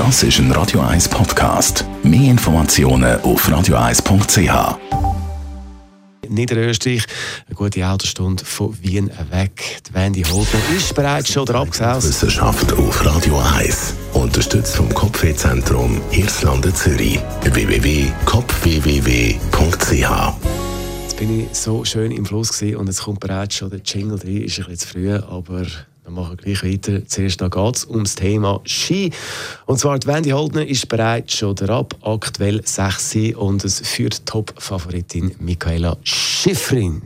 Das ist ein Radio 1 Podcast. Mehr Informationen auf radio1.ch. Niederösterreich. Eine gute Autostunde von Wien weg. Die Wendy Holtner ist bereits schon der. Wissenschaft auf Radio 1. Unterstützt vom Kopfwehzentrum Irlande Zürich. www.kopfwww.ch Jetzt bin ich so schön im Fluss gewesen und jetzt kommt bereits schon der Jingle rein. Ist ein bisschen zu früh, aber wir machen gleich weiter. Zuerst geht es um das Thema Ski. Und zwar die Wendy Holdner ist bereits schon der Ab, aktuell 6 und es führt Top-Favoritin Michaela Schifrin.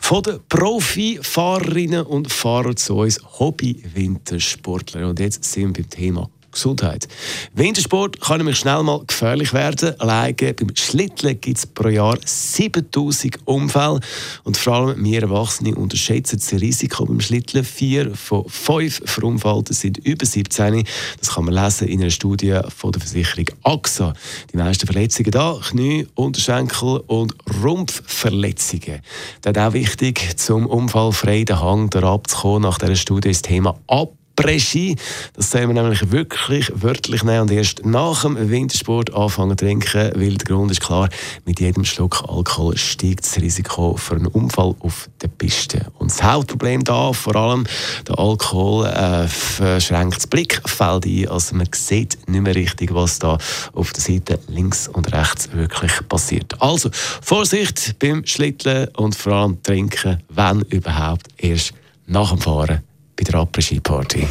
Von den Profifahrerinnen und Fahrern zu uns Hobby-Wintersportler. Und jetzt sind wir beim Thema Gesundheit. Wintersport kann nämlich schnell mal gefährlich werden. Alleine beim Schlitteln gibt es pro Jahr 7000 Unfälle. Und vor allem wir Erwachsene unterschätzen das Risiko beim Schlitteln. Vier von fünf Verunfallten sind über 17. Das kann man lesen in einer Studie von der Versicherung AXA. Die meisten Verletzungen da, Knie, Unterschenkel und Rumpfverletzungen. Das ist auch wichtig, zum unfallfrei den Hang abzukommen. Nach dieser Studie ist das Thema Ab Après-Ski. Das sollen wir nämlich wirklich wörtlich nehmen und erst nach dem Wintersport anfangen zu trinken, weil der Grund ist klar, mit jedem Schluck Alkohol steigt das Risiko für einen Unfall auf der Piste. Und das Hauptproblem da, vor allem der Alkohol, äh, verschränkt das Blickfeld ein, also man sieht nicht mehr richtig, was da auf der Seite links und rechts wirklich passiert. Also Vorsicht beim Schlitteln und vor allem trinken, wenn überhaupt, erst nach dem Fahren bei der Après-Ski-Party.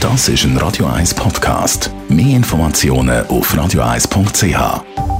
Das ist ein Radio 1 Podcast. Mehr Informationen auf radio1.ch.